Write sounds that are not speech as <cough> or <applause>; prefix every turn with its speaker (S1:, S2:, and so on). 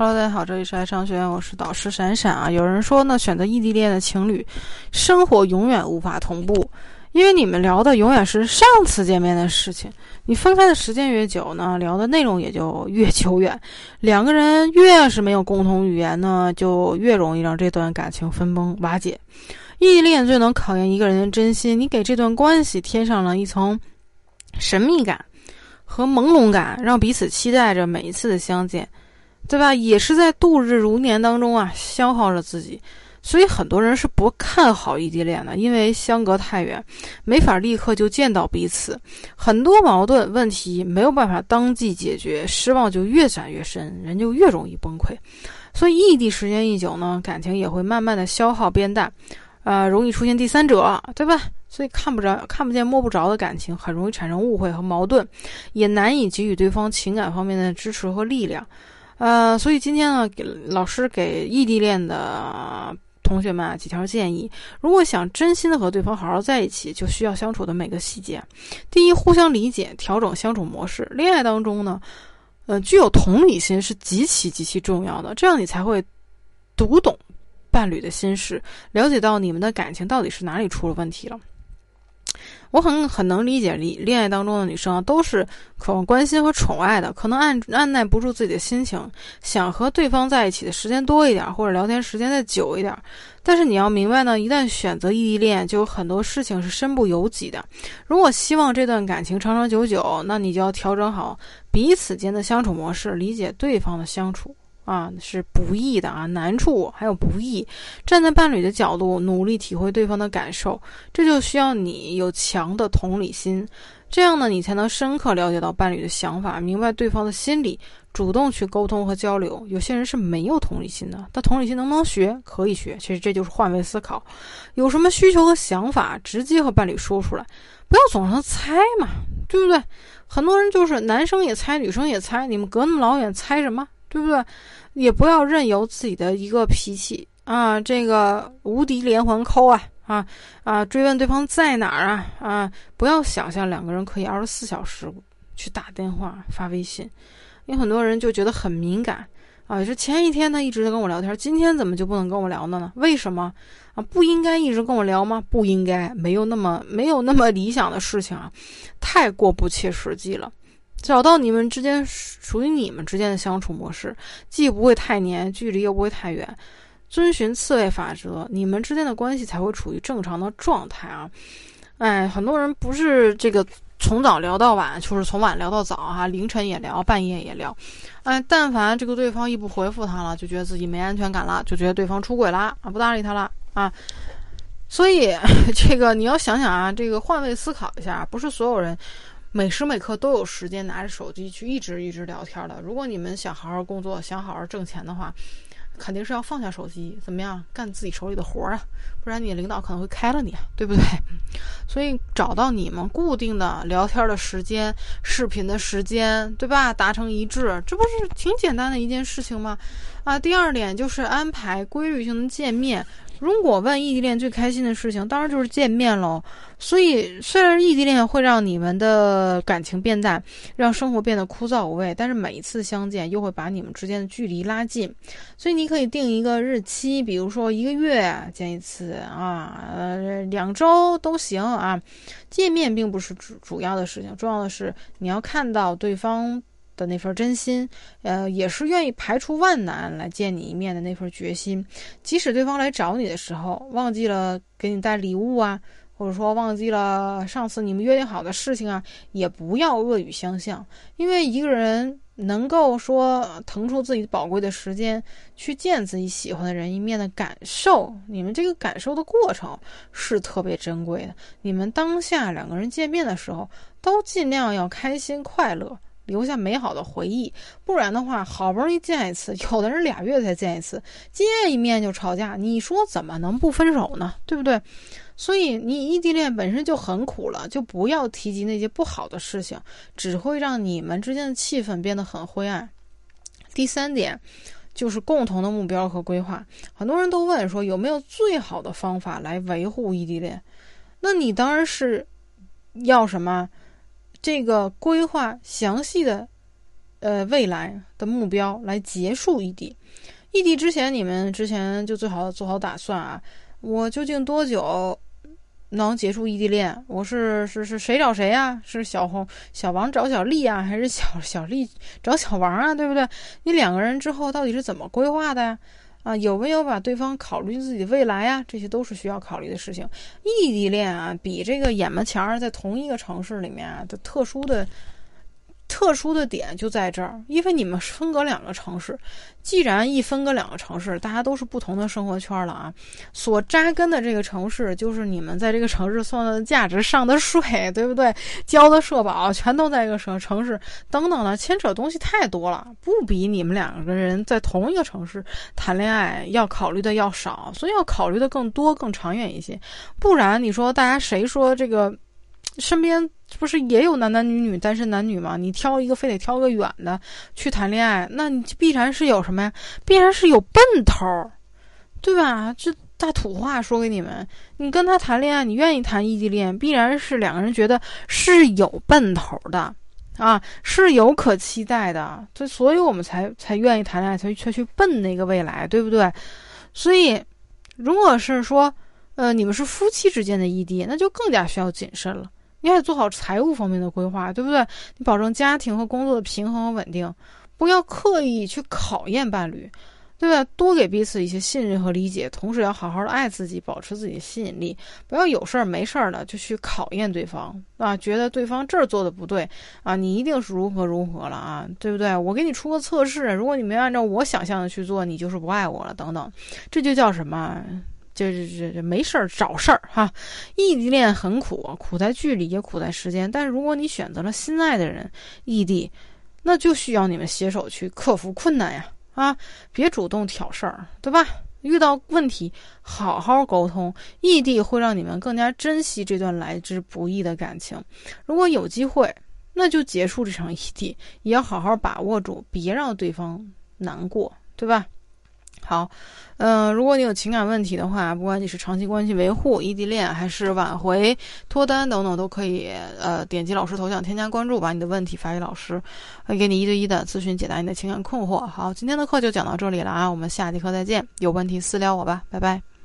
S1: Hello，大家好，这里是爱商学院，我是导师闪闪啊。有人说呢，选择异地恋的情侣，生活永远无法同步，因为你们聊的永远是上次见面的事情。你分开的时间越久呢，聊的内容也就越久远。两个人越是没有共同语言呢，就越容易让这段感情分崩瓦解。异地恋最能考验一个人的真心，你给这段关系添上了一层神秘感和朦胧感，让彼此期待着每一次的相见。对吧？也是在度日如年当中啊，消耗着自己，所以很多人是不看好异地恋的，因为相隔太远，没法立刻就见到彼此，很多矛盾问题没有办法当即解决，失望就越攒越深，人就越容易崩溃。所以异地时间一久呢，感情也会慢慢的消耗变淡，啊，容易出现第三者，对吧？所以看不着、看不见、摸不着的感情，很容易产生误会和矛盾，也难以给予对方情感方面的支持和力量。呃，所以今天呢，给老师给异地恋的同学们啊几条建议。如果想真心的和对方好好在一起，就需要相处的每个细节。第一，互相理解，调整相处模式。恋爱当中呢，呃，具有同理心是极其极其重要的，这样你才会读懂伴侣的心事，了解到你们的感情到底是哪里出了问题了。<tsk> 我很很能理解，恋恋爱当中的女生都是渴望关心和宠爱的，可能按按耐不住自己的心情，想和对方在一起的时间多一点，或者聊天时间再久一点。但是你要明白呢，一旦选择异地恋，就有很多事情是身不由己的。如果希望这段感情长长久久，那你就要调整好彼此间的相处模式，理解对方的相处。啊，是不易的啊，难处还有不易。站在伴侣的角度，努力体会对方的感受，这就需要你有强的同理心。这样呢，你才能深刻了解到伴侣的想法，明白对方的心理，主动去沟通和交流。有些人是没有同理心的，但同理心能不能学？可以学。其实这就是换位思考。有什么需求和想法，直接和伴侣说出来，不要总是猜嘛，对不对？很多人就是男生也猜，女生也猜，你们隔那么老远猜什么？对不对？也不要任由自己的一个脾气啊，这个无敌连环扣啊啊啊！追问对方在哪儿啊啊！不要想象两个人可以二十四小时去打电话发微信，有很多人就觉得很敏感啊。是前一天他一直在跟我聊天，今天怎么就不能跟我聊了呢？为什么啊？不应该一直跟我聊吗？不应该，没有那么没有那么理想的事情啊，太过不切实际了。找到你们之间属于你们之间的相处模式，既不会太黏，距离又不会太远，遵循刺猬法则，你们之间的关系才会处于正常的状态啊！哎，很多人不是这个从早聊到晚，就是从晚聊到早哈，凌晨也聊，半夜也聊。哎，但凡这个对方一不回复他了，就觉得自己没安全感了，就觉得对方出轨了啊，不搭理他了啊。所以 <laughs> 这个你要想想啊，这个换位思考一下，不是所有人。每时每刻都有时间拿着手机去一直一直聊天的。如果你们想好好工作，想好好挣钱的话，肯定是要放下手机，怎么样干自己手里的活儿啊？不然你领导可能会开了你，对不对？<laughs> 所以找到你们固定的聊天的时间、视频的时间，对吧？达成一致，这不是挺简单的一件事情吗？啊，第二点就是安排规律性的见面。如果问异地恋最开心的事情，当然就是见面喽。所以，虽然异地恋会让你们的感情变淡，让生活变得枯燥无味，但是每一次相见又会把你们之间的距离拉近。所以，你可以定一个日期，比如说一个月见一次啊，呃，两周都行啊。见面并不是主主要的事情，重要的是你要看到对方。的那份真心，呃，也是愿意排除万难来见你一面的那份决心。即使对方来找你的时候忘记了给你带礼物啊，或者说忘记了上次你们约定好的事情啊，也不要恶语相向。因为一个人能够说腾出自己宝贵的时间去见自己喜欢的人一面的感受，你们这个感受的过程是特别珍贵的。你们当下两个人见面的时候，都尽量要开心快乐。留下美好的回忆，不然的话，好不容易见一次，有的人俩月才见一次，见一面就吵架，你说怎么能不分手呢？对不对？所以你异地恋本身就很苦了，就不要提及那些不好的事情，只会让你们之间的气氛变得很灰暗。第三点就是共同的目标和规划。很多人都问说有没有最好的方法来维护异地恋？那你当然是要什么？这个规划详细的呃未来的目标来结束异地。异地之前，你们之前就最好做好打算啊！我究竟多久能结束异地恋？我是是是谁找谁呀？是小红小王找小丽啊，还是小小丽找小王啊？对不对？你两个人之后到底是怎么规划的呀？啊有没有把对方考虑自己未来啊？这些都是需要考虑的事情。异地恋啊，比这个眼巴前儿在同一个城市里面啊的特殊的。特殊的点就在这儿，因为你们分隔两个城市，既然一分隔两个城市，大家都是不同的生活圈了啊，所扎根的这个城市就是你们在这个城市算的价值上的税，对不对？交的社保全都在一个城城市，等等的牵扯东西太多了，不比你们两个人在同一个城市谈恋爱要考虑的要少，所以要考虑的更多、更长远一些。不然你说大家谁说这个？身边不是也有男男女女单身男女吗？你挑一个，非得挑个远的去谈恋爱，那你必然是有什么呀？必然是有奔头，对吧？这大土话说给你们，你跟他谈恋爱，你愿意谈异地恋，必然是两个人觉得是有奔头的啊，是有可期待的，所所以我们才才愿意谈恋爱，才才去奔那个未来，对不对？所以，如果是说，呃，你们是夫妻之间的异地，那就更加需要谨慎了。你还得做好财务方面的规划，对不对？你保证家庭和工作的平衡和稳定，不要刻意去考验伴侣，对吧？多给彼此一些信任和理解，同时要好好的爱自己，保持自己的吸引力，不要有事儿没事儿的就去考验对方啊，觉得对方这儿做的不对啊，你一定是如何如何了啊，对不对？我给你出个测试，如果你没按照我想象的去做，你就是不爱我了，等等，这就叫什么？就是这这没事儿找事儿哈，异地恋很苦，苦在距离也苦在时间。但是如果你选择了心爱的人，异地，那就需要你们携手去克服困难呀啊！别主动挑事儿，对吧？遇到问题好好沟通。异地会让你们更加珍惜这段来之不易的感情。如果有机会，那就结束这场异地，也要好好把握住，别让对方难过，对吧？好，嗯，如果你有情感问题的话，不管你是长期关系维护、异地恋，还是挽回、脱单等等，都可以呃点击老师头像添加关注，把你的问题发给老师，会给你一对一的咨询解答你的情感困惑。好，今天的课就讲到这里了啊，我们下节课再见，有问题私聊我吧，拜拜。